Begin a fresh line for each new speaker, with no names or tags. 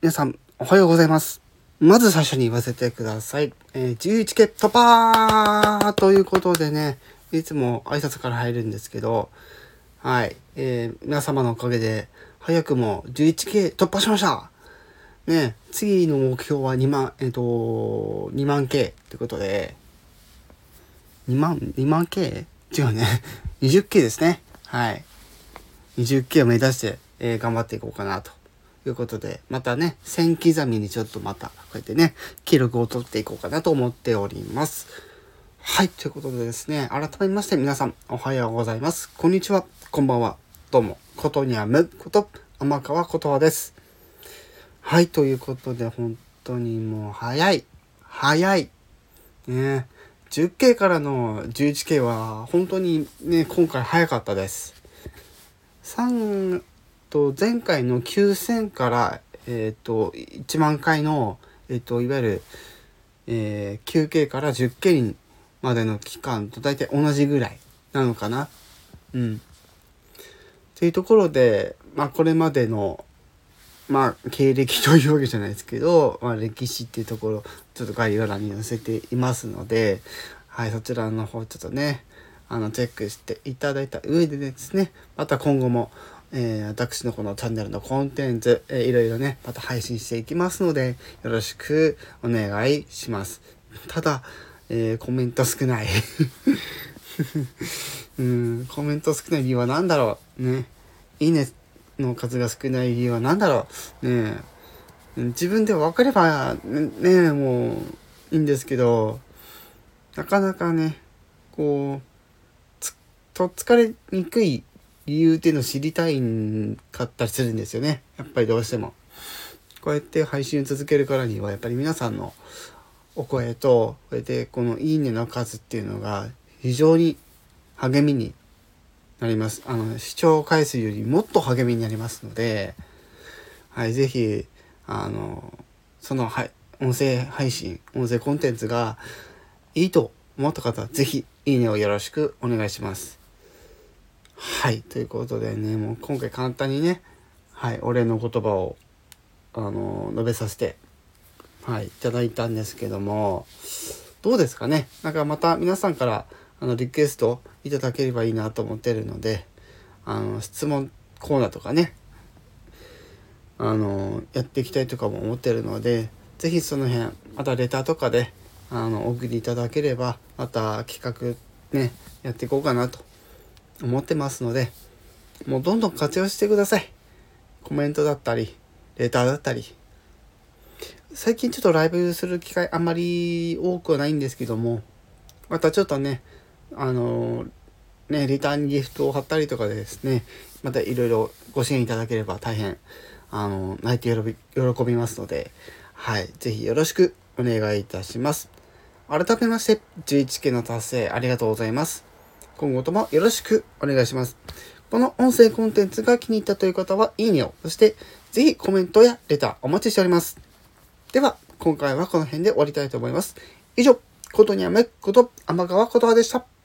皆さん、おはようございます。まず最初に言わせてください。えー、11系突破ということでね、いつも挨拶から入るんですけど、はい、えー、皆様のおかげで、早くも11系突破しましたね、次の目標は2万、えっ、ー、と、2万 K ということで、2万、2万 K? 違うね。20系ですね。はい。20系を目指して、えー、頑張っていこうかなということで、またね、1000刻みにちょっとまた、こうやってね、記録を取っていこうかなと思っております。はい、ということでですね、改めまして皆さん、おはようございます。こんにちは、こんばんは。どうも、ことにゃむこと、天川ことわです。はい、ということで、本当にもう早い。早い。ね 10K からの 11K は本当にね、今回早かったです。3と前回の9000から、えっ、と1万回の、えっ、といわゆる、えー、9K から 10K までの期間と大体同じぐらいなのかな。うん。というところで、まあこれまでのまあ経歴というわけじゃないですけど、まあ、歴史っていうところちょっと概要欄に載せていますので、はい、そちらの方ちょっとねあのチェックしていただいた上でですねまた今後も、えー、私のこのチャンネルのコンテンツ、えー、いろいろねまた配信していきますのでよろしくお願いします。ただ、えー、コメント少ない。うんコメント少ない理由は何だろう。ね。いいねの数が少ない理由は何だろう。ね。自分で分かればねねもういいんですけどなかなかねこうとっつかれにくい理由っていうのを知りたいんかったりするんですよねやっぱりどうしてもこうやって配信を続けるからにはやっぱり皆さんのお声とこうやってこの「いいね」の数っていうのが非常に励みになります。あの、視聴回数よりもっと励みになりますので、はい、ぜひ、あの、その、はい、音声配信、音声コンテンツがいいと思った方は、ぜひ、いいねをよろしくお願いします。はい、ということでね、もう今回簡単にね、はい、お礼の言葉を、あの、述べさせて、はい、いただいたんですけども、どうですかね？なんかまた皆さんから、あの、リクエストいただければいいなと思ってるので、あの、質問コーナーとかね、あの、やっていきたいとかも思ってるので、是非その辺、またレターとかで、あの、お送りいただければ、また企画ね、やっていこうかなと思ってますので、もうどんどん活用してください。コメントだったり、レターだったり。最近ちょっとライブする機会あんまり多くはないんですけども、またちょっとね、あのね、リターンギフトを貼ったりとかでですね、またいろいろご支援いただければ大変、あの、泣いて喜び、喜びますので、はい、ぜひよろしくお願いいたします。改めまして、11件の達成ありがとうございます。今後ともよろしくお願いします。この音声コンテンツが気に入ったという方は、いいねを、そして、ぜひコメントやレターお待ちしております。では、今回はこの辺で終わりたいと思います。以上、ことにゃめこと、天川ことはでした。